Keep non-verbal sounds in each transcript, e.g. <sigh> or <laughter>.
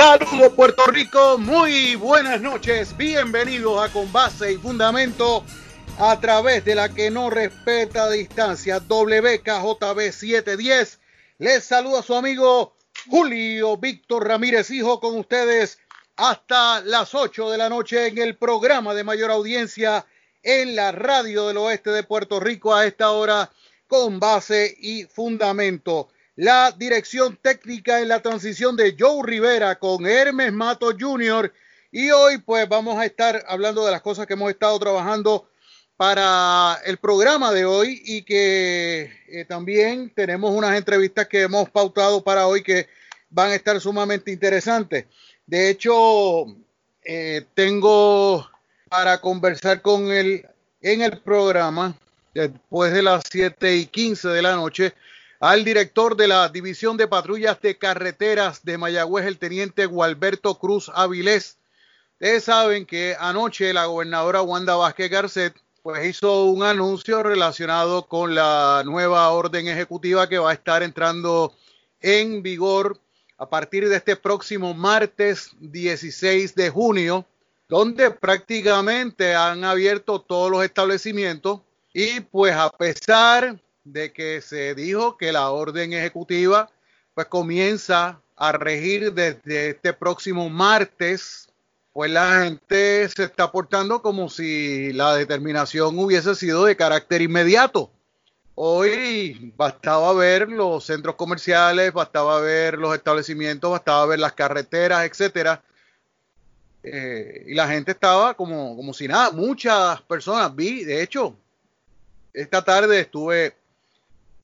Saludos Puerto Rico, muy buenas noches, bienvenidos a Con Base y Fundamento a través de la que no respeta distancia WKJB 710. Les saluda su amigo Julio Víctor Ramírez Hijo con ustedes hasta las 8 de la noche en el programa de mayor audiencia en la radio del oeste de Puerto Rico a esta hora con base y fundamento la dirección técnica en la transición de Joe Rivera con Hermes Mato Jr. Y hoy pues vamos a estar hablando de las cosas que hemos estado trabajando para el programa de hoy y que eh, también tenemos unas entrevistas que hemos pautado para hoy que van a estar sumamente interesantes. De hecho, eh, tengo para conversar con él en el programa después de las 7 y 15 de la noche al director de la División de Patrullas de Carreteras de Mayagüez, el teniente Gualberto Cruz Avilés. Ustedes saben que anoche la gobernadora Wanda Vázquez Garcet pues hizo un anuncio relacionado con la nueva orden ejecutiva que va a estar entrando en vigor a partir de este próximo martes 16 de junio, donde prácticamente han abierto todos los establecimientos y pues a pesar de que se dijo que la orden ejecutiva pues comienza a regir desde este próximo martes, pues la gente se está portando como si la determinación hubiese sido de carácter inmediato. Hoy bastaba ver los centros comerciales, bastaba ver los establecimientos, bastaba ver las carreteras, etcétera. Eh, y la gente estaba como, como si nada. Muchas personas vi, de hecho, esta tarde estuve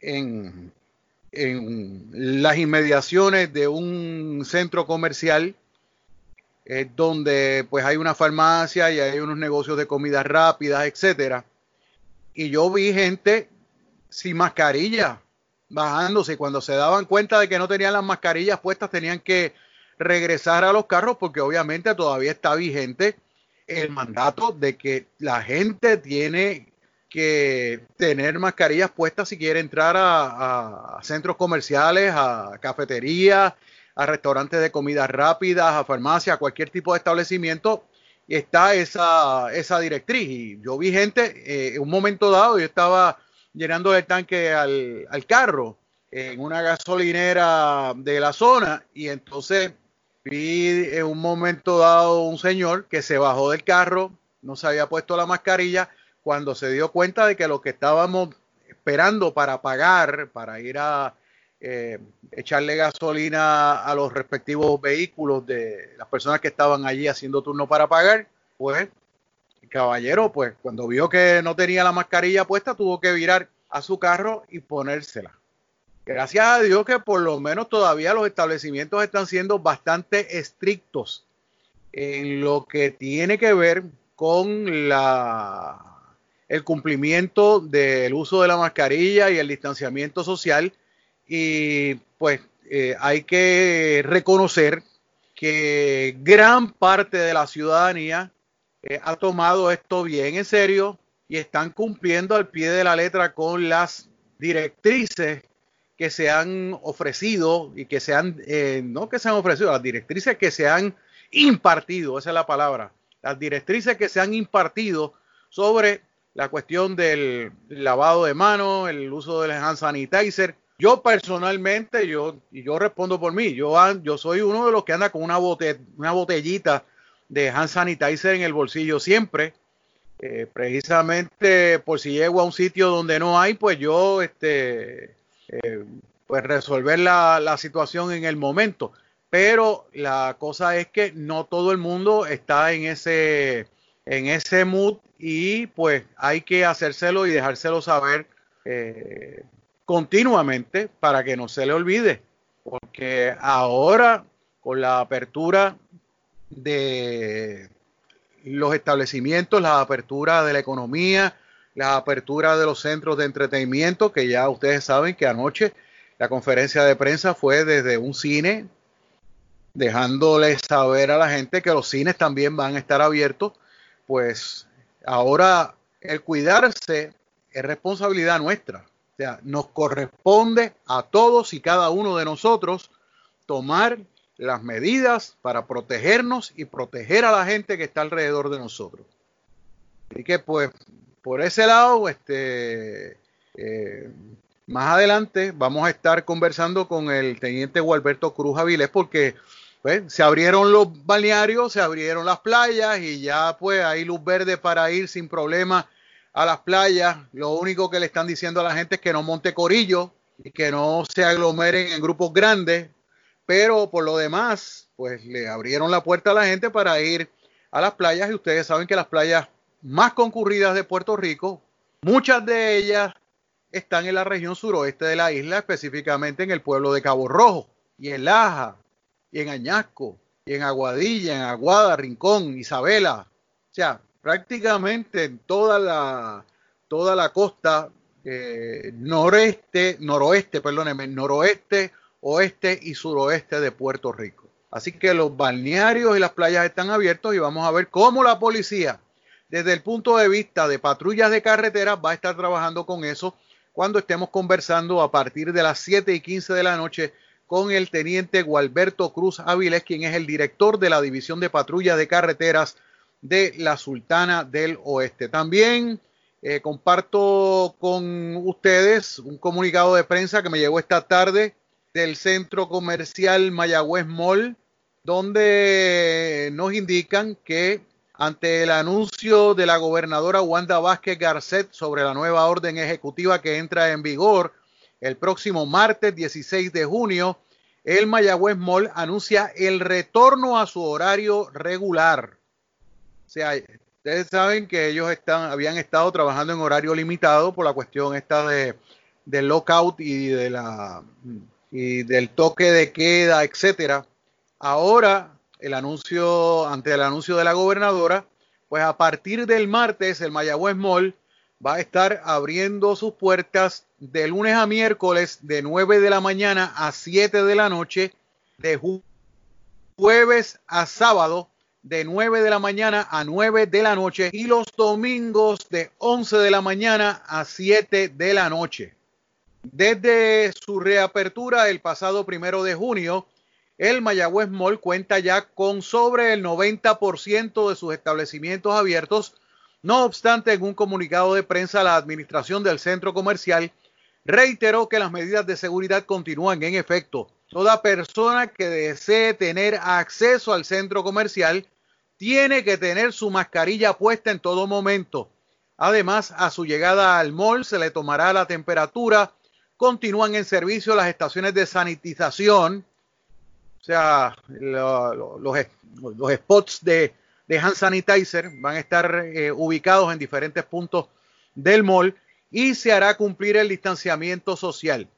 en, las inmediaciones de un centro comercial donde pues hay una farmacia y hay unos negocios de comidas rápidas, etcétera. Y yo vi gente sin mascarilla bajándose. Cuando se daban cuenta de que no tenían las mascarillas puestas, tenían que regresar a los carros porque obviamente todavía está vigente el mandato de que la gente tiene que tener mascarillas puestas si quiere entrar a, centros comerciales, a cafeterías, a restaurantes de comidas rápidas, a farmacias, a cualquier tipo de establecimiento. Está esa, esa directriz. Y yo vi gente, eh, en un momento dado, yo estaba llenando el tanque al, al carro en una gasolinera de la zona y entonces vi en un momento dado un señor que se bajó del carro, no se había puesto la mascarilla, cuando se dio cuenta de que lo que estábamos esperando para pagar, para ir a eh, echarle gasolina a los respectivos vehículos de las personas que estaban allí haciendo turno para pagar, pues el caballero, pues cuando vio que no tenía la mascarilla puesta, tuvo que virar a su carro y ponérsela. Gracias a Dios que por lo menos todavía los establecimientos están siendo bastante estrictos en lo que tiene que ver con la el cumplimiento del uso de la mascarilla y el distanciamiento social. Y pues eh, hay que reconocer que gran parte de la ciudadanía eh, ha tomado esto bien en serio y están cumpliendo al pie de la letra con las directrices que se han ofrecido y que se han, eh, no que se han ofrecido, las directrices que se han impartido, esa es la palabra, las directrices que se han impartido sobre la cuestión del lavado de manos, el uso del hand sanitizer. Yo personalmente, yo, y yo respondo por mí, yo, yo soy uno de los que anda con una, una botellita de hand sanitizer en el bolsillo siempre, eh, precisamente por si llego a un sitio donde no hay, pues yo, este, eh, pues resolver la, la situación en el momento. Pero la cosa es que no todo el mundo está en ese, en ese mood y pues hay que hacérselo y dejárselo saber eh, continuamente para que no se le olvide. Porque ahora con la apertura de los establecimientos, la apertura de la economía, la apertura de los centros de entretenimiento, que ya ustedes saben que anoche la conferencia de prensa fue desde un cine, dejándole saber a la gente que los cines también van a estar abiertos pues ahora el cuidarse es responsabilidad nuestra. O sea, nos corresponde a todos y cada uno de nosotros tomar las medidas para protegernos y proteger a la gente que está alrededor de nosotros. Así que pues por ese lado, este, eh, más adelante vamos a estar conversando con el teniente Gualberto Cruz Avilés porque pues, se abrieron los balnearios, se abrieron las playas y ya pues hay luz verde para ir sin problema a las playas. Lo único que le están diciendo a la gente es que no monte corillo y que no se aglomeren en grupos grandes, pero por lo demás, pues le abrieron la puerta a la gente para ir a las playas y ustedes saben que las playas más concurridas de Puerto Rico, muchas de ellas están en la región suroeste de la isla, específicamente en el pueblo de Cabo Rojo, y en Laja, y en Añasco, y en Aguadilla, en Aguada, Rincón, Isabela. O sea, prácticamente en toda la, toda la costa eh, noreste, noroeste, perdóneme, noroeste, oeste y suroeste de Puerto Rico. Así que los balnearios y las playas están abiertos y vamos a ver cómo la policía, desde el punto de vista de patrullas de carretera, va a estar trabajando con eso cuando estemos conversando a partir de las 7 y 15 de la noche con el teniente Gualberto Cruz Áviles, quien es el director de la División de Patrulla de Carreteras de la Sultana del Oeste. También eh, comparto con ustedes un comunicado de prensa que me llegó esta tarde del Centro Comercial Mayagüez Mall, donde nos indican que ante el anuncio de la gobernadora Wanda Vázquez Garcet sobre la nueva orden ejecutiva que entra en vigor el próximo martes 16 de junio, el Mayagüez Mall anuncia el retorno a su horario regular. O sea, ustedes saben que ellos están, habían estado trabajando en horario limitado por la cuestión esta de, del lockout y de la y del toque de queda, etcétera. Ahora el anuncio, ante el anuncio de la gobernadora, pues a partir del martes el Mayagüez Mall va a estar abriendo sus puertas de lunes a miércoles de 9 de la mañana a 7 de la noche, de jueves a sábado de 9 de la mañana a 9 de la noche y los domingos de 11 de la mañana a 7 de la noche. Desde su reapertura el pasado primero de junio, el Mayagüez Mall cuenta ya con sobre el 90% de sus establecimientos abiertos. No obstante, en un comunicado de prensa, la administración del centro comercial reiteró que las medidas de seguridad continúan en efecto. Toda persona que desee tener acceso al centro comercial tiene que tener su mascarilla puesta en todo momento. Además, a su llegada al mall se le tomará la temperatura. Continúan en servicio las estaciones de sanitización o sea, los, spots de, hand sanitizer van a estar eh, ubicados en diferentes puntos del mall y se hará cumplir el distanciamiento social.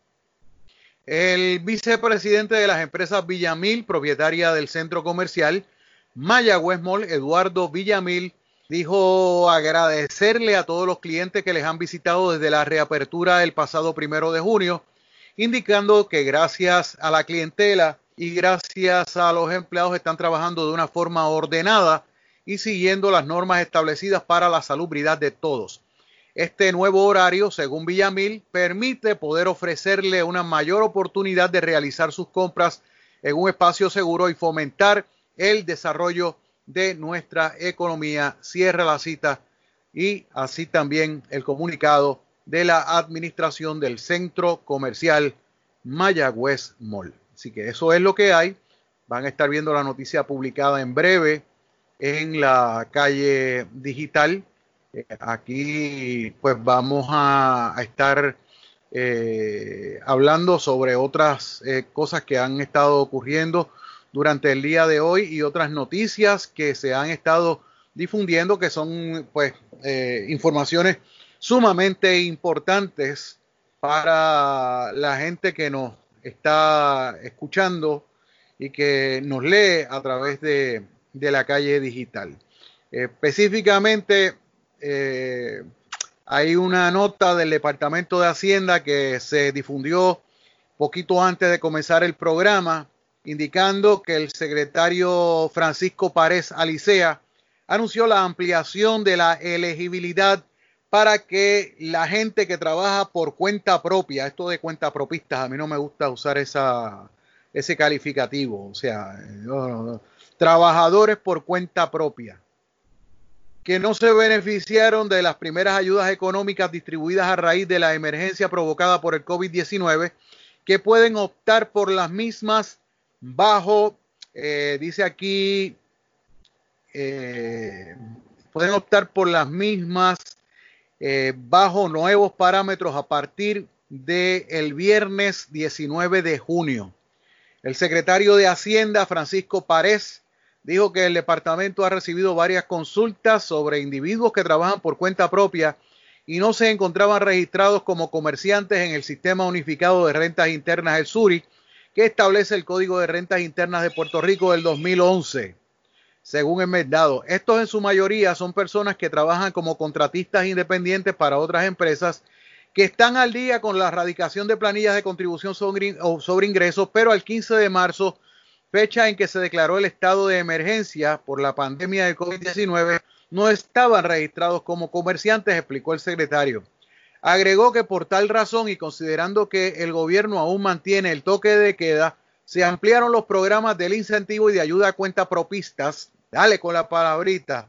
El vicepresidente de las empresas Villamil, propietaria del centro comercial Mayagüez Mall, Eduardo Villamil, dijo agradecerle a todos los clientes que les han visitado desde la reapertura del pasado primero de junio, indicando que gracias a la clientela y gracias a los empleados están trabajando de una forma ordenada y siguiendo las normas establecidas para la salubridad de todos. Este nuevo horario, según Villamil, permite poder ofrecerle una mayor oportunidad de realizar sus compras en un espacio seguro y fomentar el desarrollo de nuestra economía. Cierra la cita y así también el comunicado de la administración del centro comercial Mayagüez Mall. Así que eso es lo que hay. Van a estar viendo la noticia publicada en breve en la calle digital. Eh, aquí pues vamos a, estar eh, hablando sobre otras eh, cosas que han estado ocurriendo durante el día de hoy y otras noticias que se han estado difundiendo que son pues informaciones sumamente importantes para la gente que nos está escuchando y que nos lee a través de, la calle digital. Específicamente, eh, hay una nota del Departamento de Hacienda que se difundió poquito antes de comenzar el programa, indicando que el secretario Francisco Párez Alicea anunció la ampliación de la elegibilidad para que la gente que trabaja por cuenta propia, esto de cuenta propistas, a mí no me gusta usar esa, ese calificativo. O sea, trabajadores por cuenta propia que no se beneficiaron de las primeras ayudas económicas distribuidas a raíz de la emergencia provocada por el COVID-19, que pueden optar por las mismas bajo, eh, dice aquí, eh, pueden optar por las mismas eh, bajo nuevos parámetros a partir del viernes 19 de junio. El secretario de Hacienda, Francisco Párez, dijo que el departamento ha recibido varias consultas sobre individuos que trabajan por cuenta propia y no se encontraban registrados como comerciantes en el sistema unificado de rentas internas, el SURI, que establece el Código de Rentas Internas de Puerto Rico del 2011. Según el Merdado, estos en su mayoría son personas que trabajan como contratistas independientes para otras empresas que están al día con la erradicación de planillas de contribución sobre, ingresos, pero al 15 de marzo fecha en que se declaró el estado de emergencia por la pandemia del COVID-19, no estaban registrados como comerciantes, explicó el secretario. Agregó que por tal razón y considerando que el gobierno aún mantiene el toque de queda, se ampliaron los programas del incentivo y de ayuda a cuenta propistas, dale con la palabrita,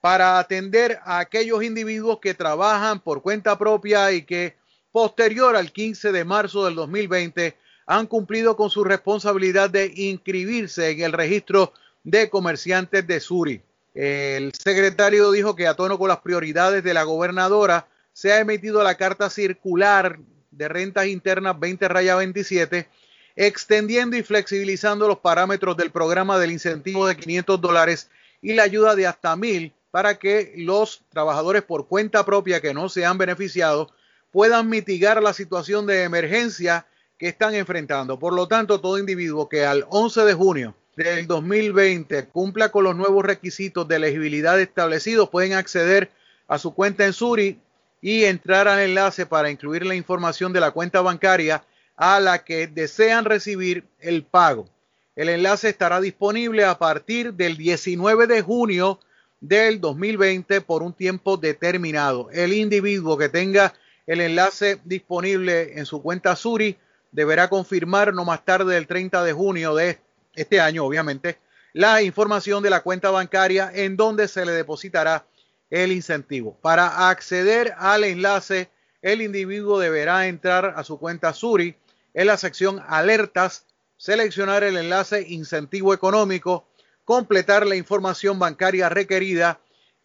para atender a aquellos individuos que trabajan por cuenta propia y que posterior al 15 de marzo del 2020 han cumplido con su responsabilidad de inscribirse en el registro de comerciantes de Suri. El secretario dijo que a tono con las prioridades de la gobernadora se ha emitido la carta circular de rentas internas 20 raya 27, extendiendo y flexibilizando los parámetros del programa del incentivo de 500 dólares y la ayuda de hasta mil para que los trabajadores por cuenta propia que no se han beneficiado puedan mitigar la situación de emergencia que están enfrentando. Por lo tanto, todo individuo que al 11 de junio del 2020 cumpla con los nuevos requisitos de elegibilidad establecidos pueden acceder a su cuenta en Suri y entrar al enlace para incluir la información de la cuenta bancaria a la que desean recibir el pago. El enlace estará disponible a partir del 19 de junio del 2020 por un tiempo determinado. El individuo que tenga el enlace disponible en su cuenta Suri deberá confirmar no más tarde del 30 de junio de este año, obviamente, la información de la cuenta bancaria en donde se le depositará el incentivo. Para acceder al enlace, el individuo deberá entrar a su cuenta Suri en la sección alertas, seleccionar el enlace incentivo económico, completar la información bancaria requerida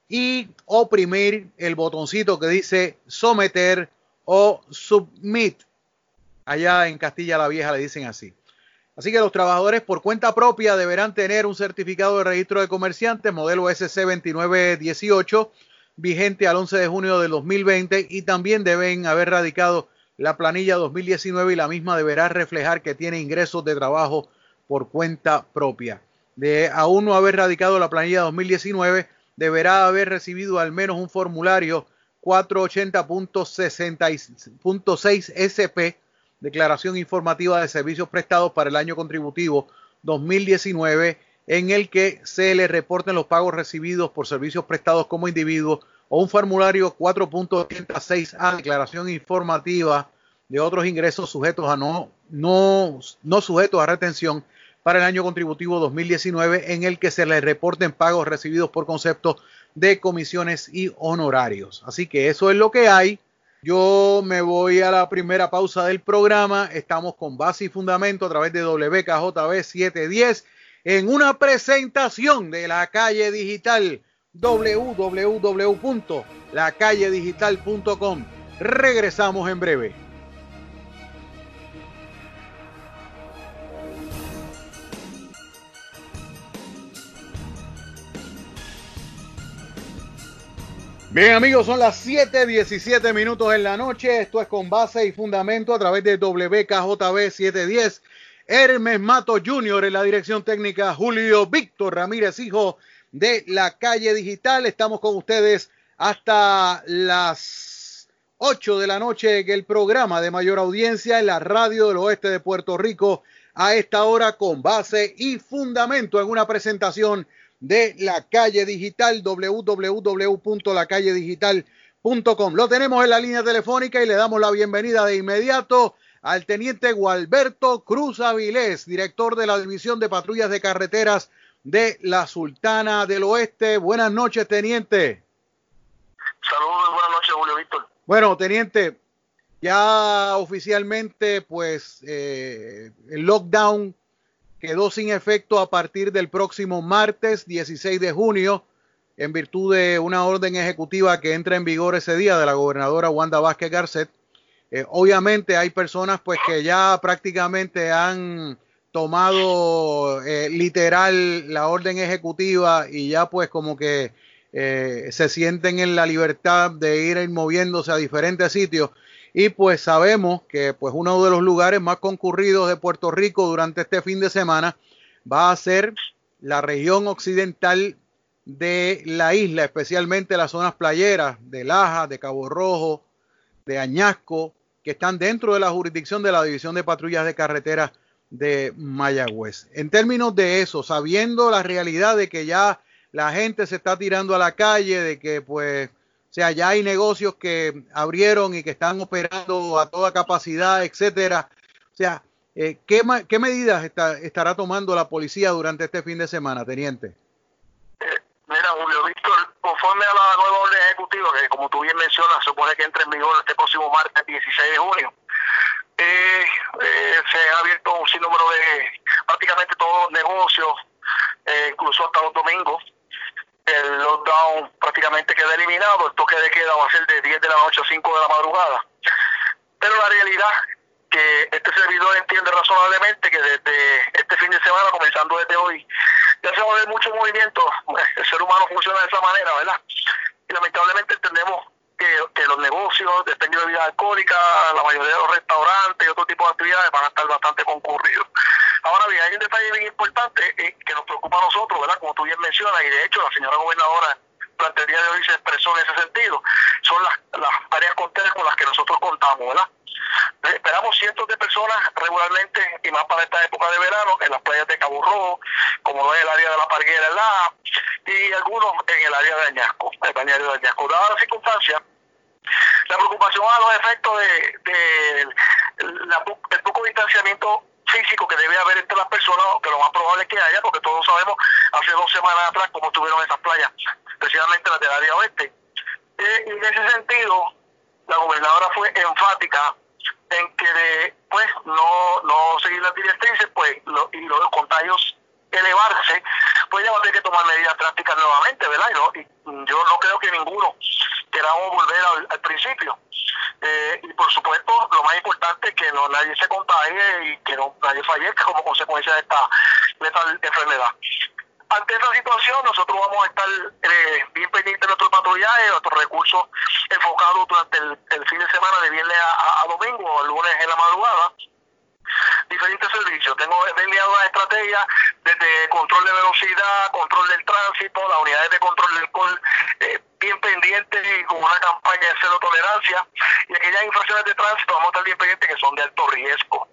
y oprimir el botoncito que dice someter o submit Allá en Castilla la Vieja le dicen así. Así que los trabajadores por cuenta propia deberán tener un certificado de registro de comerciantes modelo SC2918 vigente al 11 de junio del 2020 y también deben haber radicado la planilla 2019 y la misma deberá reflejar que tiene ingresos de trabajo por cuenta propia. De aún no haber radicado la planilla 2019, deberá haber recibido al menos un formulario 480.6 SP declaración informativa de servicios prestados para el año contributivo 2019 en el que se le reporten los pagos recibidos por servicios prestados como individuo o un formulario 4.86A, declaración informativa de otros ingresos sujetos a no, no, no sujetos a retención para el año contributivo 2019 en el que se le reporten pagos recibidos por concepto de comisiones y honorarios. Así que eso es lo que hay. Yo me voy a la primera pausa del programa. Estamos con base y fundamento a través de WKJB 710 en una presentación de la calle digital www.lacalledigital.com. Regresamos en breve. Bien amigos, son las 7:17 minutos en la noche. Esto es con base y fundamento a través de WKJB 710. Hermes Mato Jr. en la dirección técnica, Julio Víctor Ramírez, hijo de la calle digital. Estamos con ustedes hasta las 8 de la noche en el programa de mayor audiencia en la radio del oeste de Puerto Rico. A esta hora con base y fundamento en una presentación de la calle digital www.lacalledigital.com. Lo tenemos en la línea telefónica y le damos la bienvenida de inmediato al teniente Gualberto Cruz Avilés, director de la División de Patrullas de Carreteras de la Sultana del Oeste. Buenas noches, teniente. Saludos, buenas noches, Julio Víctor. Bueno, teniente, ya oficialmente, pues, eh, el lockdown quedó sin efecto a partir del próximo martes 16 de junio en virtud de una orden ejecutiva que entra en vigor ese día de la gobernadora Wanda Vázquez Garcet. Eh, obviamente hay personas pues que ya prácticamente han tomado eh, literal la orden ejecutiva y ya pues como que eh, se sienten en la libertad de ir moviéndose a diferentes sitios y pues sabemos que pues uno de los lugares más concurridos de Puerto Rico durante este fin de semana va a ser la región occidental de la isla, especialmente las zonas playeras de Laja, de Cabo Rojo, de Añasco, que están dentro de la jurisdicción de la División de Patrullas de Carretera de Mayagüez. En términos de eso, sabiendo la realidad de que ya la gente se está tirando a la calle, de que pues, o sea, ya hay negocios que abrieron y que están operando a toda capacidad, etcétera. O sea, eh, ¿qué, ¿qué, medidas está, estará tomando la policía durante este fin de semana, teniente? Mira, Julio Víctor, conforme a la nueva orden ejecutiva, que como tú bien mencionas, supone que entre en vigor este próximo martes 16 de junio, eh, eh, se ha abierto un sinnúmero de prácticamente todos los negocios, eh, incluso hasta los domingos. El lockdown prácticamente queda eliminado, el toque de queda va a ser de 10 de la noche a 5 de la madrugada. Pero la realidad que este servidor entiende razonablemente que desde este fin de semana, comenzando desde hoy, ya se va a ver mucho movimiento. El ser humano funciona de esa manera, ¿verdad? Y lamentablemente entendemos que, los negocios de expendio de bebida alcohólica, la mayoría de los restaurantes y otro tipo de actividades van a estar bastante concurridos. Ahora bien, hay un detalle bien importante eh, que nos preocupa a nosotros, ¿verdad? Como tú bien mencionas, y de hecho la señora gobernadora día de hoy se expresó en ese sentido. Son las, las áreas conteras con las que nosotros contamos, ¿verdad? Esperamos cientos de personas regularmente, y más para esta época de verano, en las playas de Cabo Rojo, como lo es el área de la Parguera, la y algunos en el área de Añasco, el balneario de Añasco. Dadas las circunstancias, la preocupación a los efectos de, de la, el poco distanciamiento físico que debe haber entre las personas, que lo más probable es que haya, porque todos sabemos hace dos semanas atrás cómo estuvieron esas playas, especialmente las del área oeste. Eh, y en ese sentido, la gobernadora fue enfática en que de, pues no no seguir las directrices pues y los contagios elevarse pues ya va a tener que tomar medidas drásticas nuevamente verdad y, no, y yo no creo que ninguno queramos volver al, principio eh, y por supuesto lo más importante que no nadie se contagie y que no nadie fallezca como consecuencia de esta, de esta enfermedad ante esta situación, nosotros vamos a estar eh, bien pendientes de nuestro patrullaje, nuestros recursos enfocados durante el, fin de semana, de viernes a, domingo o lunes en la madrugada. Diferentes servicios. Tengo delineado una estrategia desde control de velocidad, control del tránsito, las unidades de control del alcohol eh, bien pendientes y con una campaña de cero tolerancia. Y aquellas infracciones de tránsito vamos a estar bien pendientes que son de alto riesgo.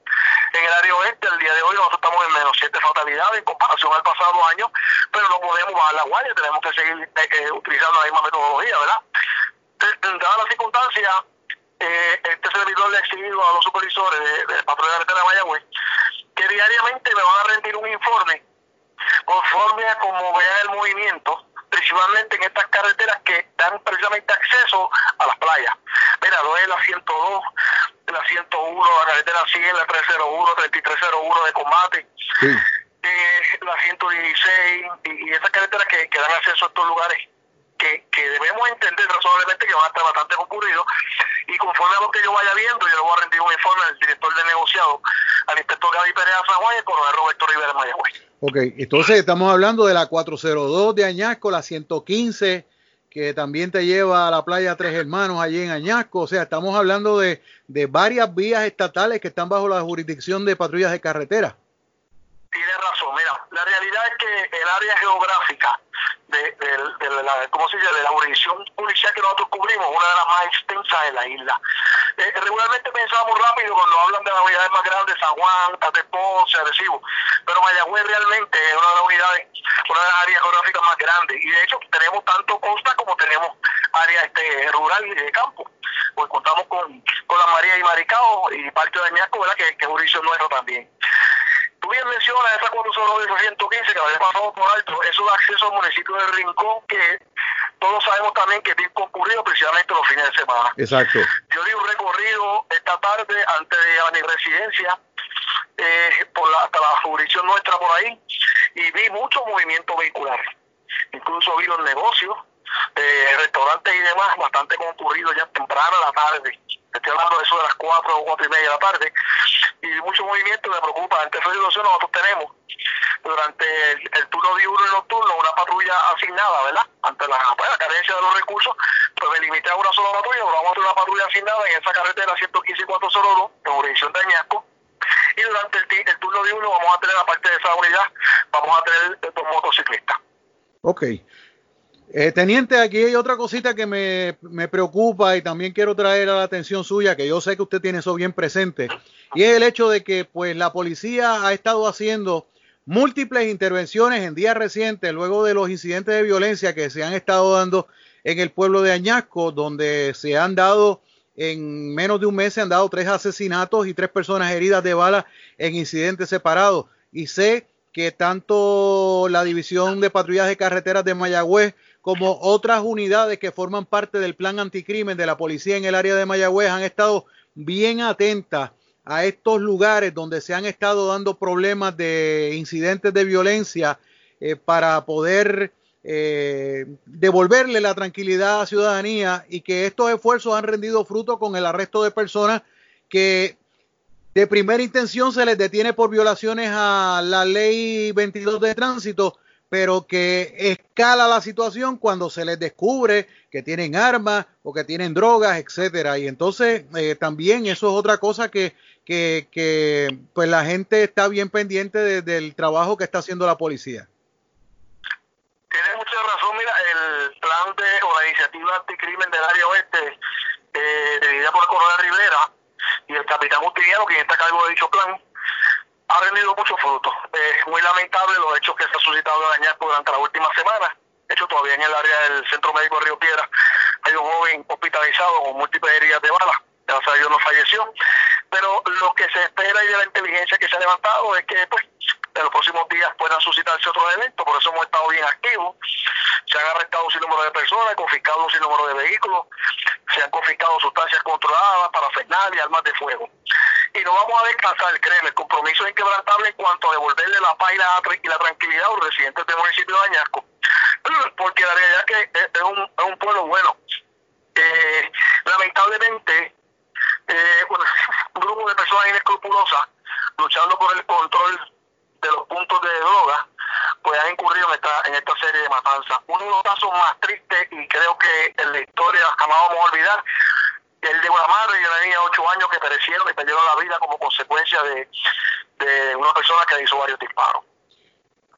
En el área oeste, el día de hoy, nosotros estamos en menos siete fatalidades en comparación al pasado año, pero no podemos bajar la guardia, tenemos que seguir eh, eh, utilizando la misma metodología, ¿verdad? Dadas las circunstancias, eh, este servidor le ha exigido a los supervisores de, de Patrulla de Mayagüez que diariamente me van a rendir un informe conforme a cómo vean el movimiento, principalmente en estas carreteras que dan precisamente acceso a las playas. Mira, lo es la 102, la 101, la carretera 100, la 301, 3301 de combate, eh, la 116 y, esas carreteras que, dan acceso a estos lugares que, que, debemos entender razonablemente que van a estar bastante concurridos y conforme a lo que yo vaya viendo, yo le voy a rendir un informe al director de negociado, al inspector Gaby Pérez San Juan y al coronel Roberto Rivera Mayagüez. Ok, entonces estamos hablando de la 402 de Añasco, la 115 que también te lleva a la playa Tres Hermanos allí en Añasco. O sea, estamos hablando de, de varias vías estatales que están bajo la jurisdicción de patrullas de carretera. Tienes razón, mira, la realidad es que el área geográfica de, de, de, la, ¿cómo se dice? de la jurisdicción policial que nosotros cubrimos, una de las más extensas de la isla. Eh, regularmente pensamos rápido cuando hablan de las unidades más grandes, San Juan, Tate Ponce, Arecibo, pero Mayagüez realmente es una de las unidades, una de las áreas geográficas más grandes y de hecho tenemos tanto costa como tenemos área este, rural y de campo, pues contamos con con la María y Maricao y parte de Añasco, ¿verdad? Que, que es jurisdicción nuestro también. Tú bien mencionas esa 409-115 que había pasado por alto, eso da acceso al municipio de Rincón, que todos sabemos también que es bien concurrido precisamente los fines de semana. Exacto. Yo di un recorrido esta tarde antes de a mi residencia, eh, por la, hasta la jurisdicción nuestra por ahí, y vi mucho movimiento vehicular. Incluso vi los negocios, eh, restaurantes y demás, bastante concurridos ya temprano a la tarde. Estoy hablando de eso de las 4 o 4 y media de la tarde. Y mucho movimiento me preocupa. Ante esa situación nosotros tenemos durante el, turno diurno y nocturno una patrulla asignada, ¿verdad? Ante la, pues, carencia de los recursos, pues me limité a una sola patrulla, pero vamos a tener una patrulla asignada en esa carretera 115 y 402, en jurisdicción de Añasco. Y durante el, el turno diurno vamos a tener, aparte de esa unidad, vamos a tener dos motociclistas. Ok. Eh, teniente, aquí hay otra cosita que me, me, preocupa y también quiero traer a la atención suya, que yo sé que usted tiene eso bien presente, y es el hecho de que pues la policía ha estado haciendo múltiples intervenciones en días recientes, luego de los incidentes de violencia que se han estado dando en el pueblo de Añasco, donde se han dado en menos de un mes se han dado tres asesinatos y tres personas heridas de bala en incidentes separados. Y sé que tanto la División de Patrullas de Carreteras de Mayagüez como otras unidades que forman parte del plan anticrimen de la policía en el área de Mayagüez han estado bien atentas a estos lugares donde se han estado dando problemas de incidentes de violencia eh, para poder eh, devolverle la tranquilidad a la ciudadanía y que estos esfuerzos han rendido fruto con el arresto de personas que de primera intención se les detiene por violaciones a la ley 22 de tránsito, pero que escala la situación cuando se les descubre que tienen armas o que tienen drogas, etcétera. Y entonces eh, también eso es otra cosa que, que, que, pues la gente está bien pendiente de, del trabajo que está haciendo la policía. Tienes mucha razón, mira, el plan de o la iniciativa anticrimen del área oeste, eh, dirigida por el coronel Rivera y el capitán Justiniano, quien está a cargo de dicho plan, ha rendido muchos frutos. Es muy lamentable los hechos que se han suscitado en Añasco durante las últimas semanas. De hecho, todavía en el área del Centro Médico de Río Piedra hay un joven hospitalizado con múltiples heridas de bala. Gracias a Dios no falleció. Pero lo que se espera y de la inteligencia que se ha levantado es que pues, en los próximos días puedan suscitarse otros eventos. Por eso hemos estado bien activos. Se han arrestado un sinnúmero de personas, confiscado un sinnúmero de vehículos, se han confiscado sustancias controladas, para y armas de fuego y no vamos a descansar, créeme, el compromiso es inquebrantable en cuanto a devolverle la paz y la, tranquilidad a los residentes del municipio de Añasco, <clears throat> porque la realidad es que es un, es un pueblo bueno. Eh, lamentablemente, eh, <laughs> un grupo de personas inescrupulosas luchando por el control de los puntos de droga, pues han incurrido en esta, en esta serie de matanzas. Uno de los casos más tristes y creo que en la historia jamás vamos a olvidar el de una madre y una niña de 8 años que perecieron y perdieron la vida como consecuencia de, de una persona que hizo varios disparos.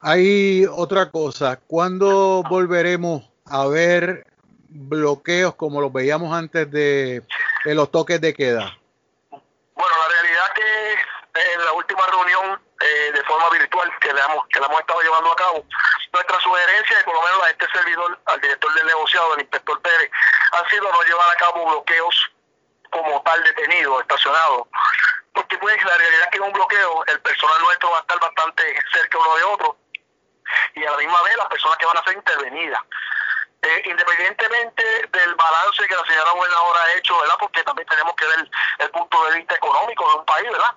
Hay otra cosa, ¿cuándo volveremos a ver bloqueos como los veíamos antes de, de los toques de queda? Bueno, la realidad que en la última reunión eh, de forma virtual que le, hemos, que la hemos estado llevando a cabo, nuestra sugerencia, y por lo menos a este servidor, al director del negociado, el inspector Pérez, ha sido no llevar a cabo bloqueos como tal detenido, estacionado. Porque pues la realidad es que en un bloqueo el personal nuestro va a estar bastante cerca uno de otro y a la misma vez las personas que van a ser intervenidas. Eh, independientemente del balance que la señora gobernadora ha hecho, ¿verdad? Porque también tenemos que ver el punto de vista económico de un país, ¿verdad?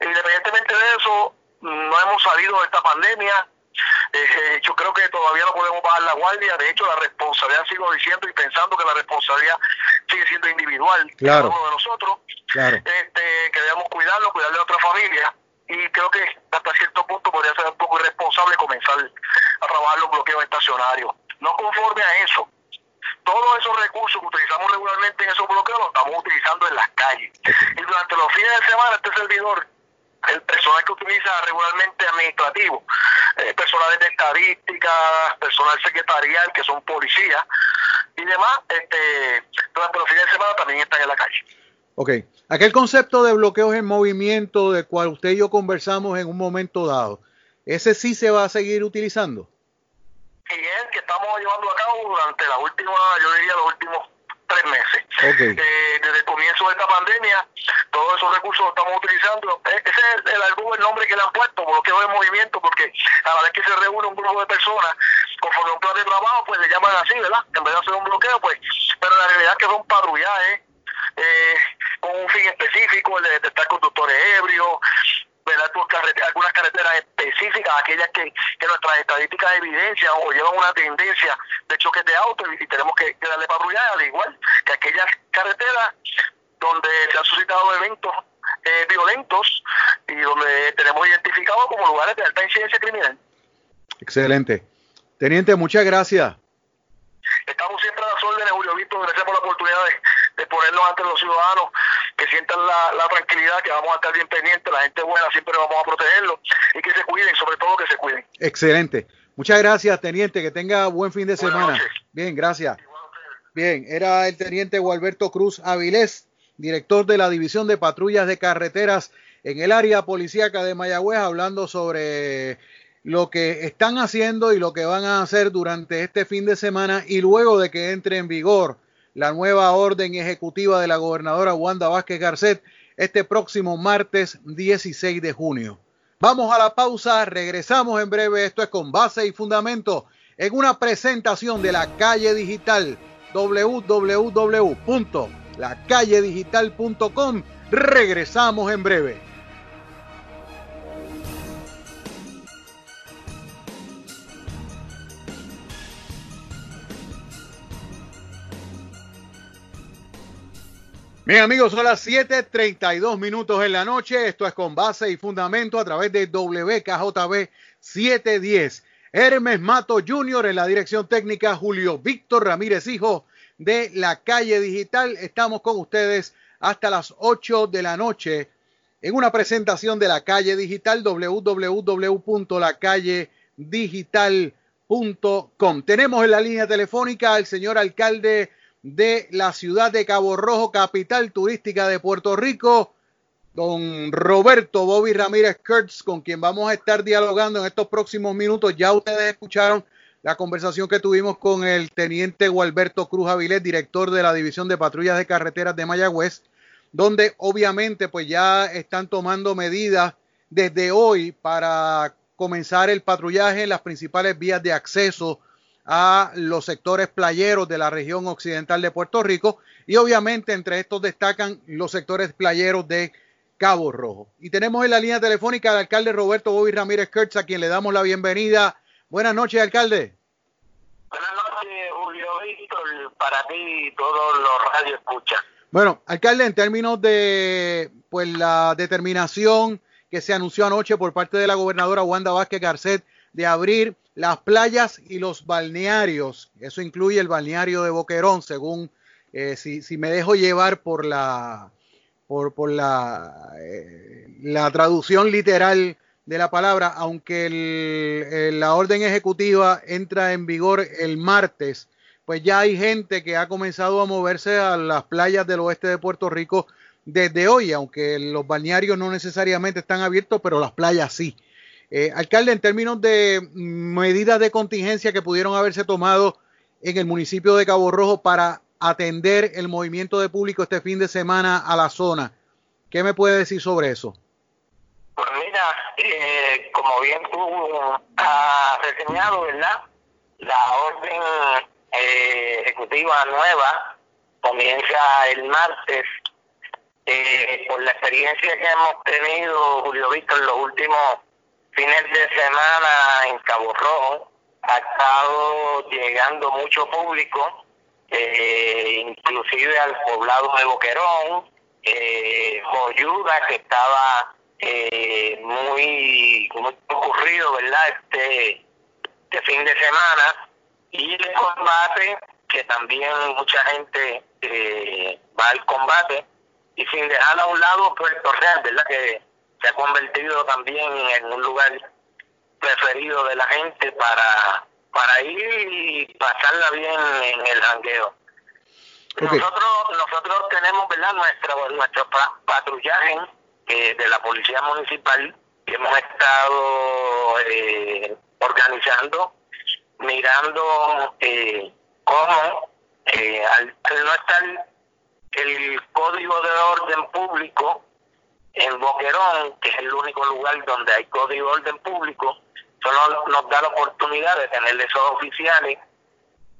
Independientemente de eso, no hemos salido de esta pandemia, eh, yo creo que todavía no podemos bajar la guardia. De hecho, la responsabilidad, sigo diciendo y pensando que la responsabilidad sigue siendo individual claro. cada uno de nosotros. Claro. Este, que debemos cuidarlo, cuidar de otra familia. Y creo que hasta cierto punto podría ser un poco irresponsable comenzar a trabajar los bloqueos estacionarios. No conforme a eso, todos esos recursos que utilizamos regularmente en esos bloqueos los estamos utilizando en las calles. Y durante los fines de semana este servidor el personal que utiliza regularmente administrativo, eh, personal de estadística, personal secretarial, que son policías y demás, este, durante los fines de semana también están en la calle. Ok, aquel concepto de bloqueos en movimiento del cual usted y yo conversamos en un momento dado, ¿ese sí se va a seguir utilizando? Sí, es el que estamos llevando a cabo durante la última, yo diría los últimos tres meses. Okay. Eh, desde el comienzo de esta pandemia, todos esos recursos los estamos utilizando. E, ese es el, el, nombre que le han puesto, bloqueo de movimiento, porque a la vez que se reúne un grupo de personas conforme un plan de trabajo, pues le llaman así, ¿verdad? En vez de hacer un bloqueo, pues, pero la realidad es que son patrullajes eh, con un fin específico, el de detectar conductores ebrios, algunas carreteras específicas, aquellas que, que nuestras estadísticas evidencian o llevan una tendencia de choques de autos y, tenemos que, darle patrullaje, al igual que aquellas carreteras donde se han suscitado eventos eh, violentos y donde tenemos identificado como lugares de alta incidencia criminal. Excelente. Teniente, muchas gracias. Estamos siempre a las órdenes, Julio Víctor. Gracias por la oportunidad de, ponernos ante los ciudadanos, que sientan la, tranquilidad, que vamos a estar bien pendientes, la gente buena siempre vamos a protegerlo y que se cuiden, sobre todo que se cuiden. Excelente. Muchas gracias, teniente. Que tenga buen fin de semana. Bien, gracias. Bien, era el teniente Gualberto Cruz Avilés, director de la División de Patrullas de Carreteras en el área policíaca de Mayagüez, hablando sobre lo que están haciendo y lo que van a hacer durante este fin de semana y luego de que entre en vigor la nueva orden ejecutiva de la gobernadora Wanda Vázquez Garcet este próximo martes 16 de junio. Vamos a la pausa, regresamos en breve. Esto es con base y fundamento en una presentación de la calle digital www.lacalledigital.com. Regresamos en breve. Bien amigos, son las 7.32 minutos en la noche. Esto es con base y fundamento a través de WKJB 710. Hermes Mato Jr. en la dirección técnica, Julio Víctor Ramírez, hijo de la calle digital. Estamos con ustedes hasta las 8 de la noche en una presentación de la calle digital www.lacalledigital.com. Tenemos en la línea telefónica al señor alcalde de la ciudad de Cabo Rojo, capital turística de Puerto Rico, don Roberto Bobby Ramírez Kurtz, con quien vamos a estar dialogando en estos próximos minutos. Ya ustedes escucharon la conversación que tuvimos con el teniente Gualberto Cruz Avilés, director de la División de Patrullas de Carreteras de Mayagüez, donde obviamente pues ya están tomando medidas desde hoy para comenzar el patrullaje en las principales vías de acceso a los sectores playeros de la región occidental de Puerto Rico y obviamente entre estos destacan los sectores playeros de Cabo Rojo. Y tenemos en la línea telefónica al alcalde Roberto Bobby Ramírez Kurtz, a quien le damos la bienvenida. Buenas noches, alcalde. Buenas noches, Julio Víctor, para ti y todos los radio escuchan. Bueno, alcalde, en términos de pues la determinación que se anunció anoche por parte de la gobernadora Wanda Vázquez Garcet de abrir las playas y los balnearios. Eso incluye el balneario de Boquerón, según eh, si, si, me dejo llevar por la por, por la, eh, la traducción literal de la palabra, aunque el, la orden ejecutiva entra en vigor el martes, pues ya hay gente que ha comenzado a moverse a las playas del oeste de Puerto Rico desde hoy, aunque los balnearios no necesariamente están abiertos, pero las playas sí. Eh, alcalde, en términos de medidas de contingencia que pudieron haberse tomado en el municipio de Cabo Rojo para atender el movimiento de público este fin de semana a la zona, ¿qué me puede decir sobre eso? Pues mira, eh, como bien tú has reseñado, ¿verdad? La orden eh, ejecutiva nueva comienza el martes. por la experiencia que hemos tenido, Julio Víctor, en los últimos fines de semana en Cabo Rojo ha estado llegando mucho público, eh, inclusive al poblado de Boquerón, eh, que estaba eh, muy, muy ocurrido, ¿verdad? Este, este fin de semana, y el combate, que también mucha gente eh, va al combate, y sin dejar a un lado Puerto Real, ¿verdad? Que se ha convertido también en un lugar preferido de la gente para, para ir y pasarla bien en el jangueo. Nosotros nosotros tenemos verdad nuestro nuestro patrullaje eh, de la policía municipal. Que hemos estado eh, organizando, mirando eh, cómo al, no estar el código de orden público en Boquerón, que es el único lugar donde hay código de orden público, solo nos da la oportunidad de tener esos oficiales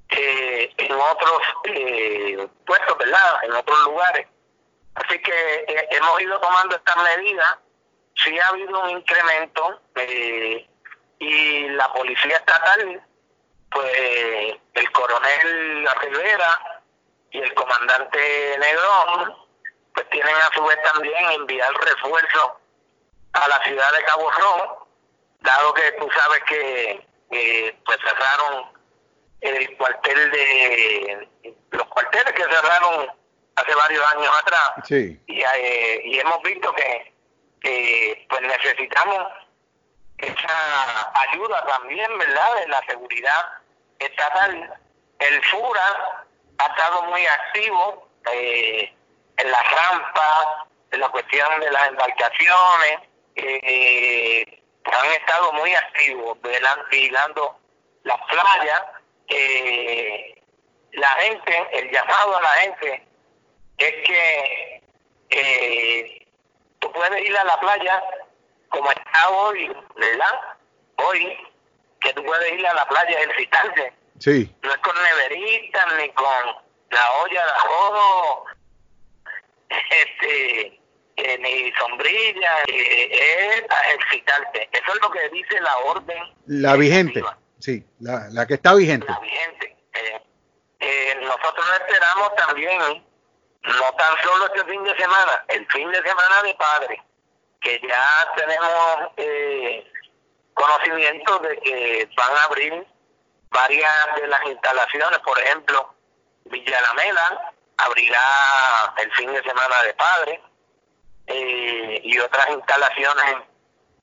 eh, en otros eh, puestos, ¿verdad? En otros lugares. Así que eh, hemos ido tomando estas medidas. Sí ha habido un incremento eh, y la policía estatal, pues el coronel Rivera y el comandante Negrón, pues tienen a su vez también enviar refuerzo a la ciudad de Cabo Rojo, dado que tú sabes que pues cerraron el cuartel de los cuarteles que cerraron hace varios años atrás. Sí. y, eh, y hemos visto que, que pues necesitamos esa ayuda también verdad de la seguridad estatal. El FURA ha estado muy activo eh, en las rampas en la cuestión de las embarcaciones eh, han estado muy activos vigilando las playas eh, la gente, el llamado a la gente es que eh, tú puedes ir a la playa como está hoy, ¿verdad? Hoy, que tú puedes ir a la playa ejercitarte. Sí. No es con neveritas ni con la olla de arroz, este, eh, ni sombrilla, eh, es ejercitarte. Eso es lo que dice la orden. La vigente. Sí, la, la que está vigente. La vigente. Eh, eh, nosotros esperamos también, no tan solo este fin de semana, el fin de semana de padre, que ya tenemos eh, conocimiento de que van a abrir varias de las instalaciones, por ejemplo, Villa Lamela abrirá el fin de semana de padre eh, y otras instalaciones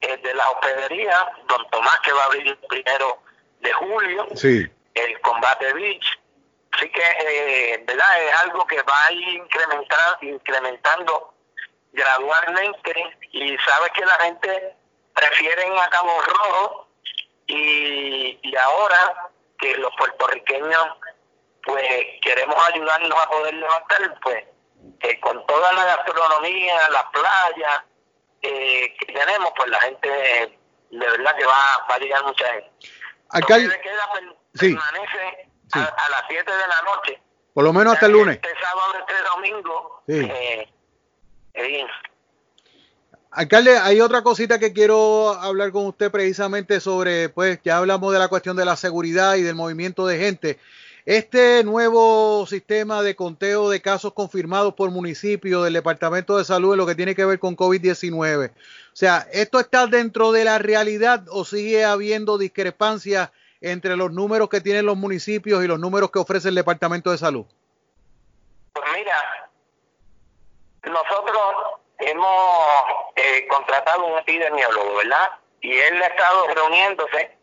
eh, de la hospedería, Don Tomás que va a abrir el primero de julio, sí. el combate beach. Así que, eh, ¿verdad? Es algo que va a ir incrementar, incrementando gradualmente y sabe que la gente prefieren a Cabo Rojo y, y ahora que los puertorriqueños pues queremos ayudarnos a poder levantar, pues eh, con toda la gastronomía, la playa eh, que tenemos, pues la gente de verdad que va, va a llegar mucha gente. Alcalde, queda, sí. permanece sí. A, a, las 7 de la noche. Por lo menos hasta el lunes. Este sábado, este domingo. Sí. Eh, eh, Alcalde, hay otra cosita que quiero hablar con usted precisamente sobre, pues ya hablamos de la cuestión de la seguridad y del movimiento de gente. Este nuevo sistema de conteo de casos confirmados por municipio del Departamento de Salud en lo que tiene que ver con COVID-19. O sea, ¿esto está dentro de la realidad o sigue habiendo discrepancias entre los números que tienen los municipios y los números que ofrece el Departamento de Salud? Pues mira, nosotros hemos eh, contratado un epidemiólogo, ¿verdad? Y él ha estado reuniéndose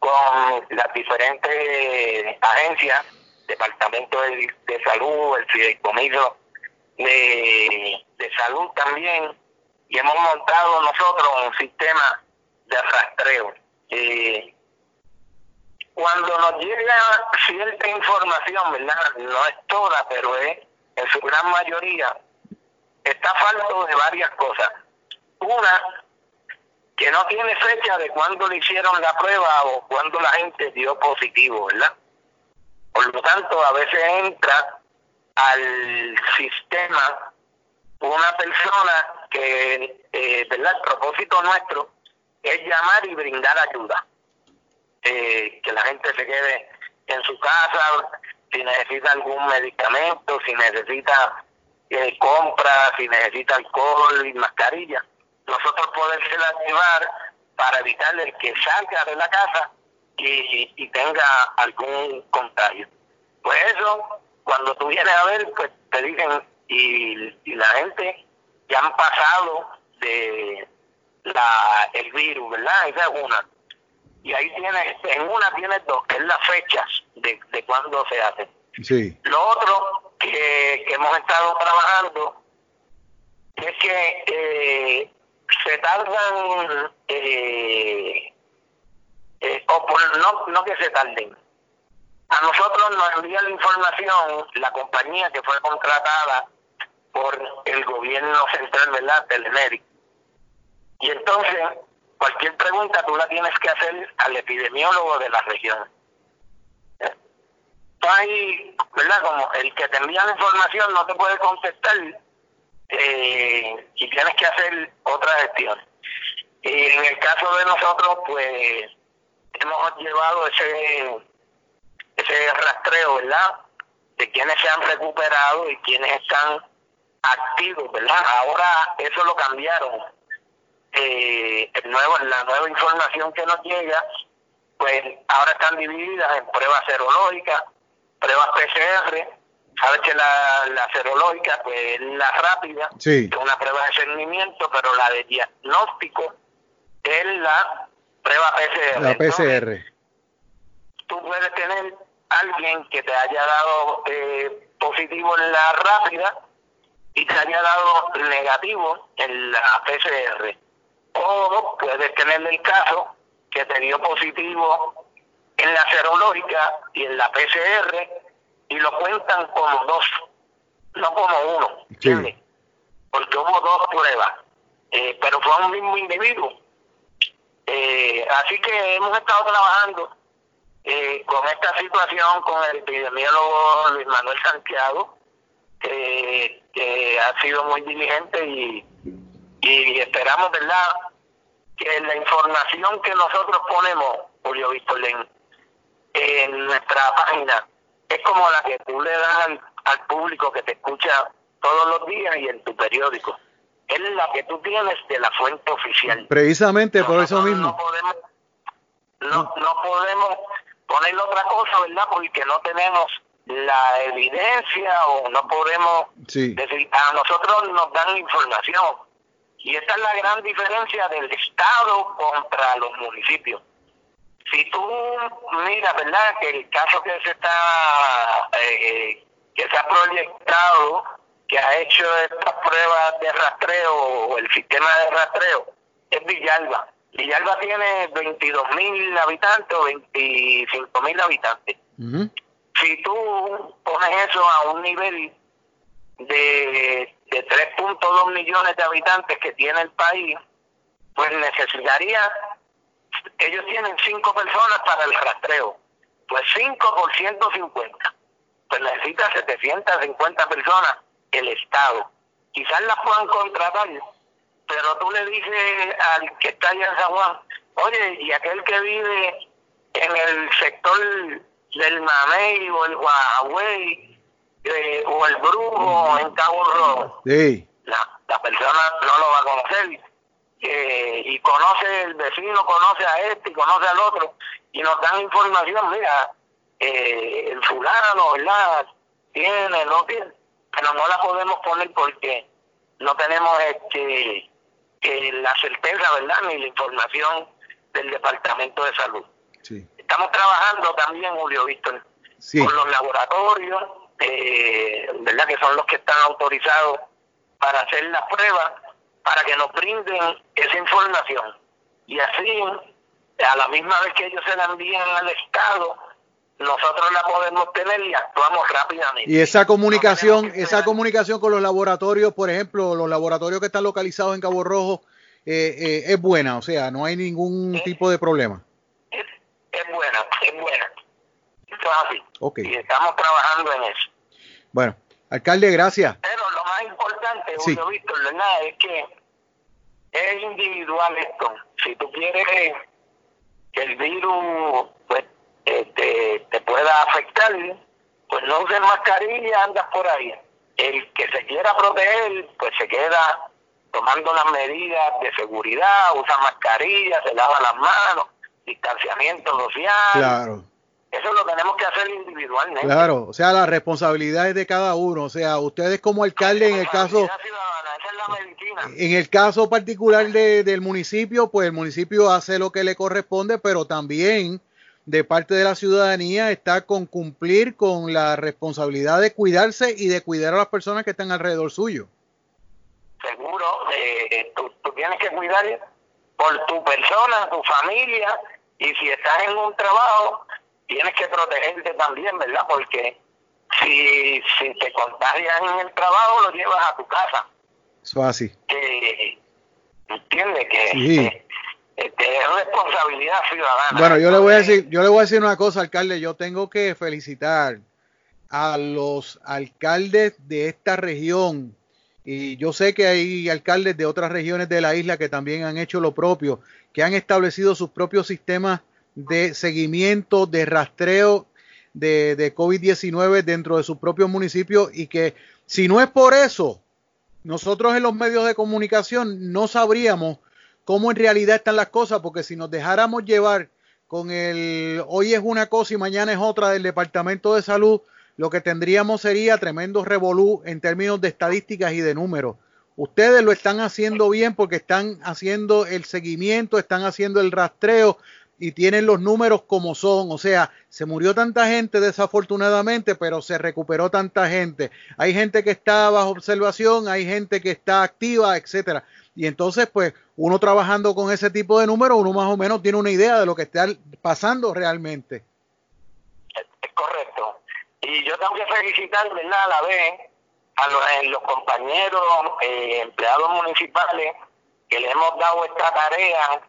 con las diferentes agencias, Departamento de, de Salud, el Fideicomiso de, de Salud también, y hemos montado nosotros un sistema de rastreo. Eh, cuando nos llega cierta información, ¿verdad? No es toda, pero es en su gran mayoría, está falto de varias cosas. Una, que no tiene fecha de cuándo le hicieron la prueba o cuándo la gente dio positivo, ¿verdad? Por lo tanto, a veces entra al sistema una persona que, eh, ¿verdad? El propósito nuestro es llamar y brindar ayuda. Eh, que la gente se quede en su casa, si necesita algún medicamento, si necesita eh, compra, si necesita alcohol y mascarilla nosotros poderse activar para evitar el que salga de la casa y, y tenga algún contagio. Pues eso, cuando tú vienes a ver, pues te dicen, y, y la gente ya han pasado de la el virus, ¿verdad? Esa es una. Y ahí tienes, en una tienes dos, que es las fechas de, de cuándo se hace. Sí. Lo otro que, que hemos estado trabajando es que eh, se tardan, eh, eh, o por, no, no que se tarden, a nosotros nos envía la información la compañía que fue contratada por el gobierno central, ¿verdad? Telemedic. Y entonces, cualquier pregunta tú la tienes que hacer al epidemiólogo de la región. Hay, ¿verdad? Como el que te envía la información no te puede contestar eh, y tienes que hacer otra gestión. Y en el caso de nosotros, pues hemos llevado ese ese rastreo, ¿verdad? De quienes se han recuperado y quienes están activos, ¿verdad? Ahora eso lo cambiaron. Eh, el nuevo, la nueva información que nos llega, pues ahora están divididas en pruebas serológicas, pruebas PCR. Sabes que la, la serológica, pues es la rápida, sí. es una prueba de cernimiento, pero la de diagnóstico es la prueba PCR. La PCR. tú puedes tener alguien que te haya dado eh, positivo en la rápida y te haya dado negativo en la PCR. O puedes tener el caso que te dio positivo en la serológica y en la PCR y lo cuentan como dos, no como uno, ¿entiendes? Porque hubo dos pruebas, eh, pero fue un mismo individuo. Eh, así que hemos estado trabajando eh, con esta situación con el epidemiólogo Luis Manuel Santiago, que, que ha sido muy diligente y, y esperamos, ¿verdad?, que la información que nosotros ponemos, Julio Víctor, en, en nuestra página, es como la que tú le das al, al público que te escucha todos los días y en tu periódico. Es la que tú tienes de la fuente oficial. Precisamente por eso mismo. No podemos, no, no podemos ponerle otra cosa, ¿verdad? Porque no tenemos la evidencia o no podemos Sí. decir, a nosotros nos dan información. Y esa es la gran diferencia del Estado contra los municipios. Si tú miras, ¿verdad? Que el caso que se está, eh, que se ha proyectado, que ha hecho estas pruebas de rastreo o el sistema de rastreo, es Villalba. Villalba tiene 22 mil habitantes o 25 mil habitantes. Si tú pones eso a un nivel de, de 3.2 millones de habitantes que tiene el país, pues necesitaría, ellos tienen 5 personas para el rastreo, pues 5 por 150, pues necesita 750 personas el Estado. Quizás las puedan contratar, pero tú le dices al que está allá en San Juan, oye, y aquel que vive en el sector del Mamey o el Huawei eh, o el Brujo en Cabo Rojo, Sí. la, la persona no lo va a conocer eh, y conoce el vecino, conoce a este y conoce al otro y nos dan información, mira, eh, el fulano, ¿verdad? Tiene, no tiene, pero no la podemos poner porque no tenemos este eh, la certeza, ¿verdad? Ni la información del Departamento de Salud. Sí. Estamos trabajando también, Julio Víctor, Sí. con los laboratorios, eh, ¿verdad? Que son los que están autorizados para hacer las pruebas, para que nos brinden esa información. Y así, a la misma vez que ellos se la envían al Estado, nosotros la podemos tener y actuamos rápidamente. Y esa comunicación, esa comunicación con los laboratorios, por ejemplo, los laboratorios que están localizados en Cabo Rojo, eh, eh, es buena, o sea, no hay ningún tipo de problema. es, es buena, es buena. Esto es así. Y estamos trabajando en eso. Bueno, alcalde, gracias. Pero más importante, Sí. Julio Víctor, ¿verdad? Es que es individual esto. Si tú quieres que el virus pues, eh, te, te pueda afectar, pues no uses mascarilla, andas por ahí. El que se quiera proteger, pues se queda tomando las medidas de seguridad, usa mascarilla, se lava las manos, distanciamiento social. Claro, Eso lo tenemos que hacer individualmente. claro, o sea, la responsabilidad es de cada uno, o sea, ustedes como alcalde en el caso. En el caso particular de- del municipio, pues el municipio hace lo que le corresponde, pero también de parte de la ciudadanía está con cumplir con la responsabilidad de cuidarse y de cuidar a las personas que están alrededor suyo. seguro, eh, tú, tú tienes que cuidar por tu persona, tu familia, y si estás en un trabajo, tienes que protegerte también, ¿verdad? Porque si, si te contagias en el trabajo, lo llevas a tu casa. Eso así. Que, ¿Entiendes? Que, es responsabilidad ciudadana. Bueno, yo le voy a decir, yo le voy a decir una cosa, alcalde, yo tengo que felicitar a los alcaldes de esta región y yo sé que hay alcaldes de otras regiones de la isla que también han hecho lo propio, que han establecido sus propios sistemas de seguimiento, de rastreo de, de COVID-19 dentro de sus propios municipios y que si no es por eso, nosotros en los medios de comunicación no sabríamos cómo en realidad están las cosas, porque si nos dejáramos llevar con el hoy es una cosa y mañana es otra del Departamento de Salud, lo que tendríamos sería tremendo revolú en términos de estadísticas y de números. Ustedes lo están haciendo bien porque están haciendo el seguimiento, están haciendo el rastreo y tienen los números como son. O sea, se murió tanta gente desafortunadamente, pero se recuperó tanta gente. Hay gente que está bajo observación, hay gente que está activa, etcétera. Y entonces, pues, uno trabajando con ese tipo de números, uno más o menos tiene una idea de lo que está pasando realmente. Es correcto. Y yo tengo que. A la vez a los, eh, los compañeros eh, empleados municipales que le hemos dado esta tarea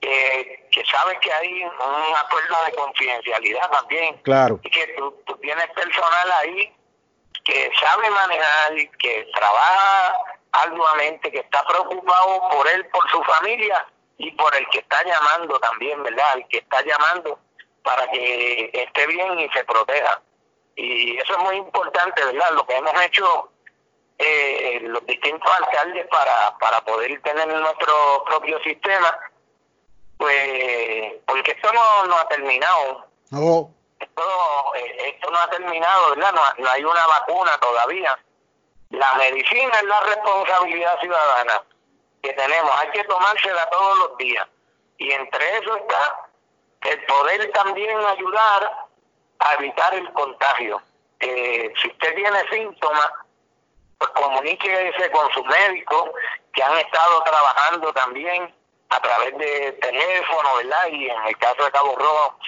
que, que sabes que hay un acuerdo de confidencialidad también. Claro. Y que tú, tienes personal ahí que sabe manejar, que trabaja arduamente, que está preocupado por él, por su familia y por el que está llamando también, ¿verdad? El que está llamando para que esté bien y se proteja. Y eso es muy importante, ¿verdad? Lo que hemos hecho eh, los distintos alcaldes para, para poder tener nuestro propio sistema pues, porque esto no, no ha terminado. No. Esto, eh, esto no ha terminado, ¿verdad? No, hay una vacuna todavía. La medicina es la responsabilidad ciudadana que tenemos. Hay que tomársela todos los días. Y entre eso está el poder también ayudar a evitar el contagio. Eh, si usted tiene síntomas, pues comuníquese con su médico, que han estado trabajando también a través de teléfono, ¿verdad? Y en el caso de Cabo Rojo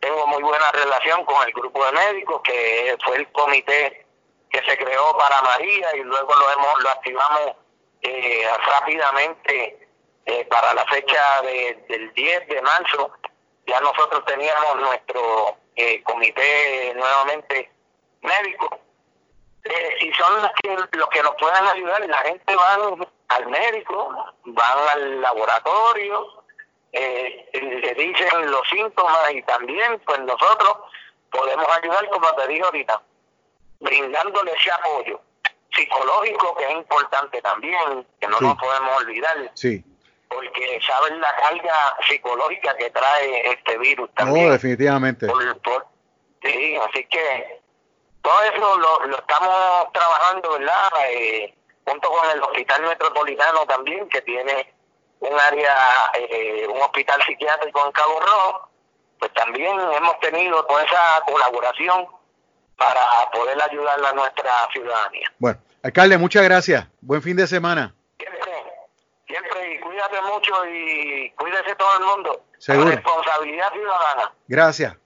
tengo muy buena relación con el grupo de médicos, que fue el comité que se creó para María y luego lo hemos lo activamos eh, rápidamente eh, para la fecha del 10 de marzo. Ya nosotros teníamos nuestro eh, comité nuevamente médico eh, y son los que, los que nos pueden ayudar. La gente va al médico, van al laboratorio, eh, le dicen los síntomas y también pues nosotros podemos ayudar, como te dije ahorita, brindándole ese apoyo psicológico que es importante también, que no nos podemos olvidar. Sí. Porque saben la carga psicológica que trae este virus también. No, definitivamente. sí, así que todo eso lo, lo estamos trabajando, ¿verdad? Eh, junto con el Hospital Metropolitano también, que tiene un área, eh, un hospital psiquiátrico en Cabo Rojo, pues también hemos tenido toda esa colaboración para poder ayudar a nuestra ciudadanía. Bueno, alcalde, muchas gracias. Buen fin de semana. Siempre, siempre, y cuídate mucho y cuídese todo el mundo. Seguro. responsabilidad ciudadana. Gracias.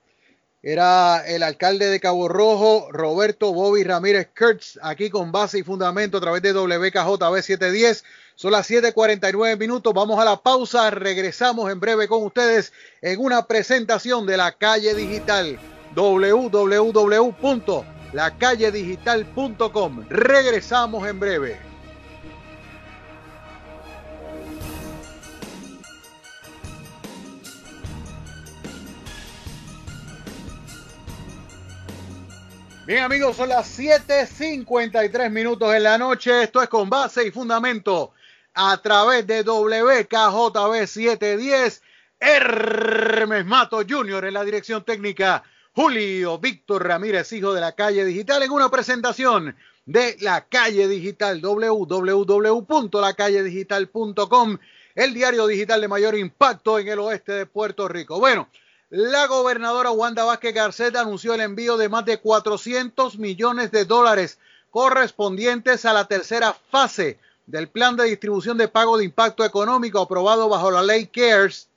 Era el alcalde de Cabo Rojo, Roberto Bobby Ramírez Kurtz, aquí con base y fundamento a través de WKJB 710. Son las 7:49 minutos. Vamos a la pausa. Regresamos en breve con ustedes en una presentación de la calle digital www.lacalledigital.com. Regresamos en breve. Bien amigos, son las 7.53 minutos en la noche. Esto es con base y fundamento a través de WKJB 710. Hermes Mato Jr. en la dirección técnica. Julio Víctor Ramírez, hijo de la calle digital, en una presentación de la calle digital www.lacalledigital.com, el diario digital de mayor impacto en el oeste de Puerto Rico. Bueno, la gobernadora Wanda Vázquez Garcet anunció el envío de más de 400 millones de dólares correspondientes a la tercera fase del plan de distribución de pago de impacto económico aprobado bajo la ley CARES,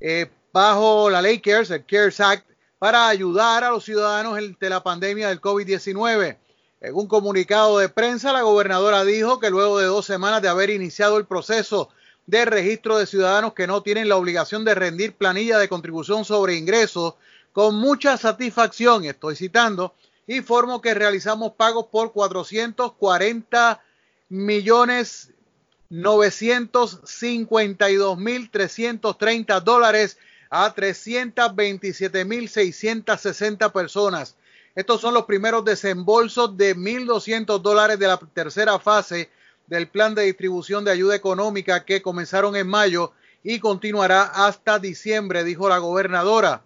eh, bajo la ley CARES, el CARES Act, para ayudar a los ciudadanos ante la pandemia del COVID-19. En un comunicado de prensa, la gobernadora dijo que luego de dos semanas de haber iniciado el proceso de registro de ciudadanos que no tienen la obligación de rendir planilla de contribución sobre ingresos, con mucha satisfacción, estoy citando, informo que realizamos pagos por 440 millones 952 mil 330 dólares a 327 mil 660 personas. Estos son los primeros desembolsos de 1.200 dólares de la tercera fase del plan de distribución de ayuda económica que comenzaron en mayo y continuará hasta diciembre, dijo la gobernadora.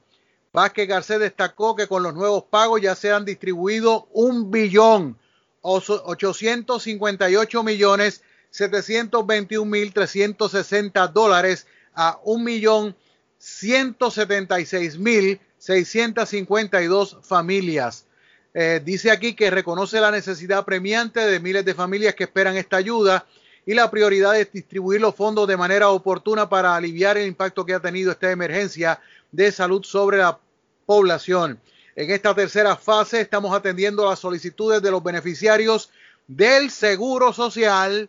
Vázquez Garcés destacó que con los nuevos pagos ya se han distribuido un billón 858 millones 721 mil 360 dólares a un millón 176 mil 652 familias. Eh, dice aquí que reconoce la necesidad premiante de miles de familias que esperan esta ayuda y la prioridad es distribuir los fondos de manera oportuna para aliviar el impacto que ha tenido esta emergencia de salud sobre la población. En esta tercera fase estamos atendiendo las solicitudes de los beneficiarios del Seguro Social,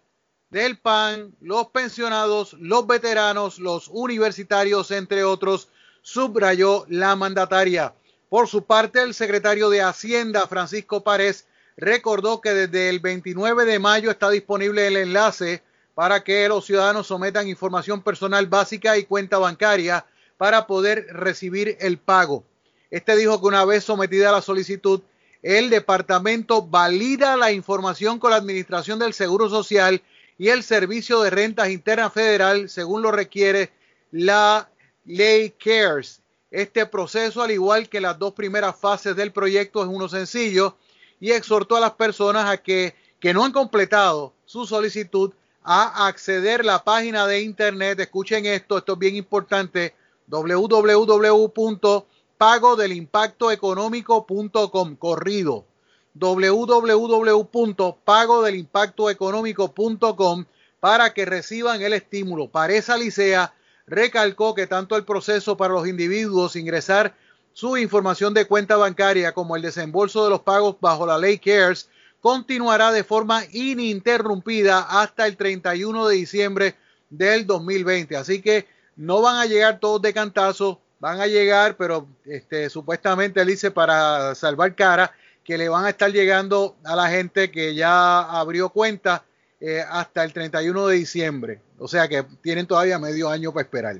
del PAN, los pensionados, los veteranos, los universitarios, entre otros, subrayó la mandataria. Por su parte, el secretario de Hacienda, Francisco Párez, recordó que desde el 29 de mayo está disponible el enlace para que los ciudadanos sometan información personal básica y cuenta bancaria para poder recibir el pago. Este dijo que una vez sometida la solicitud, el departamento valida la información con la Administración del Seguro Social y el Servicio de Rentas Internas Federal, según lo requiere la ley CARES. Este proceso, al igual que las dos primeras fases del proyecto, es uno sencillo y exhortó a las personas a que, que no han completado su solicitud a acceder a la página de internet. Escuchen esto, esto es bien importante, www.pagodelimpactoeconómico.com, corrido, www.pagodelimpactoeconómico.com para que reciban el estímulo. Para esa licea recalcó que tanto el proceso para los individuos ingresar su información de cuenta bancaria como el desembolso de los pagos bajo la ley CARES continuará de forma ininterrumpida hasta el 31 de diciembre del 2020. Así que no van a llegar todos de cantazo, van a llegar, pero este, supuestamente él dice para salvar cara que le van a estar llegando a la gente que ya abrió cuenta eh, hasta el 31 de diciembre. O sea que tienen todavía medio año para esperar.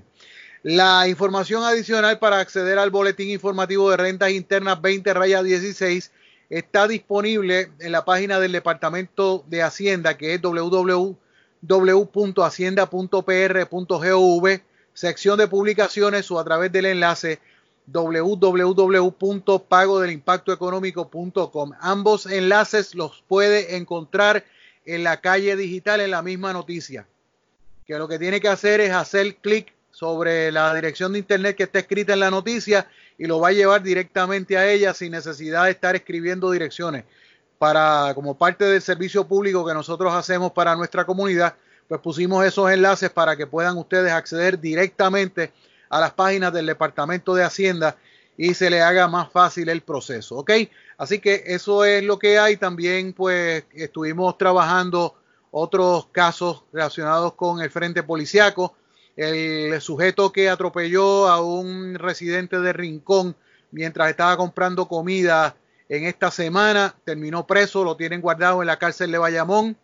La información adicional para acceder al boletín informativo de rentas internas 20 raya 16 está disponible en la página del Departamento de Hacienda que es www.hacienda.pr.gov, sección de publicaciones o a través del enlace www.pagodelimpactoeconómico.com. Ambos enlaces los puede encontrar en la calle digital en la misma noticia. Que lo que tiene que hacer es hacer clic sobre la dirección de internet que está escrita en la noticia y lo va a llevar directamente a ella sin necesidad de estar escribiendo direcciones. Para, como parte del servicio público que nosotros hacemos para nuestra comunidad, pues pusimos esos enlaces para que puedan ustedes acceder directamente a las páginas del Departamento de Hacienda y se le haga más fácil el proceso, ¿ok? Así que eso es lo que hay. También pues estuvimos trabajando otros casos relacionados con el frente policiaco. El sujeto que atropelló a un residente de Rincón mientras estaba comprando comida en esta semana terminó preso, lo tienen guardado en la cárcel de Bayamón.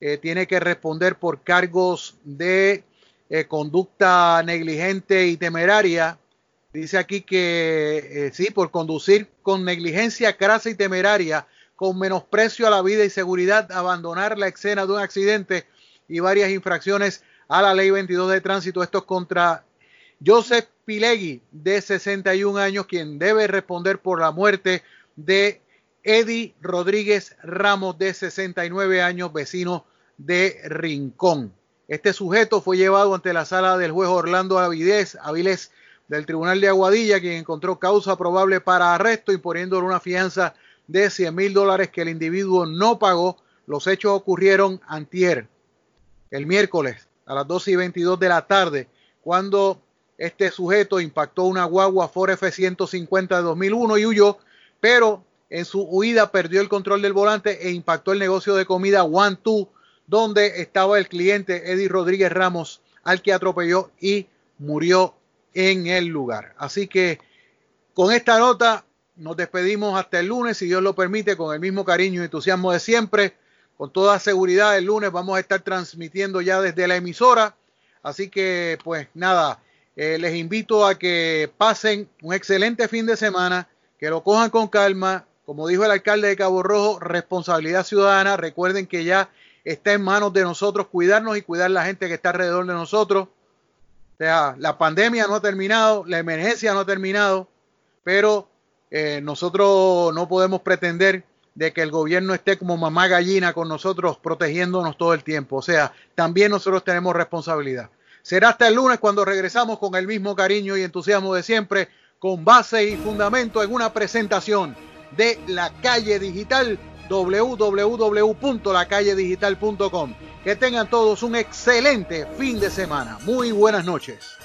Eh, tiene que responder por cargos de eh, conducta negligente y temeraria Dice aquí que eh, sí, por conducir con negligencia crasa y temeraria, con menosprecio a la vida y seguridad, abandonar la escena de un accidente y varias infracciones a la ley 22 de tránsito. Esto es contra Joseph Pilegui, de 61 años, quien debe responder por la muerte de Eddie Rodríguez Ramos, de 69 años, vecino de Rincón. Este sujeto fue llevado ante la sala del juez Orlando Avilés, del Tribunal de Aguadilla, quien encontró causa probable para arresto, imponiéndole una fianza de 100 mil dólares que el individuo no pagó. Los hechos ocurrieron antier, el miércoles, a las 12 y 22 de la tarde, cuando este sujeto impactó una guagua Ford F-150 de 2001 y huyó, pero en su huida perdió el control del volante e impactó el negocio de comida One Two, donde estaba el cliente Eddie Rodríguez Ramos, al que atropelló y murió en el lugar. Así que con esta nota nos despedimos hasta el lunes, si Dios lo permite, con el mismo cariño y entusiasmo de siempre. Con toda seguridad, el lunes vamos a estar transmitiendo ya desde la emisora. Así que, pues nada, eh, les invito a que pasen un excelente fin de semana, que lo cojan con calma. Como dijo el alcalde de Cabo Rojo, responsabilidad ciudadana. Recuerden que ya está en manos de nosotros cuidarnos y cuidar la gente que está alrededor de nosotros. O sea, la pandemia no ha terminado, la emergencia no ha terminado, pero eh, nosotros no podemos pretender de que el gobierno esté como mamá gallina con nosotros protegiéndonos todo el tiempo. O sea, también nosotros tenemos responsabilidad. Será hasta el lunes cuando regresamos con el mismo cariño y entusiasmo de siempre, con base y fundamento en una presentación de la calle digital www.lacalledigital.com. Que tengan todos un excelente fin de semana. Muy buenas noches.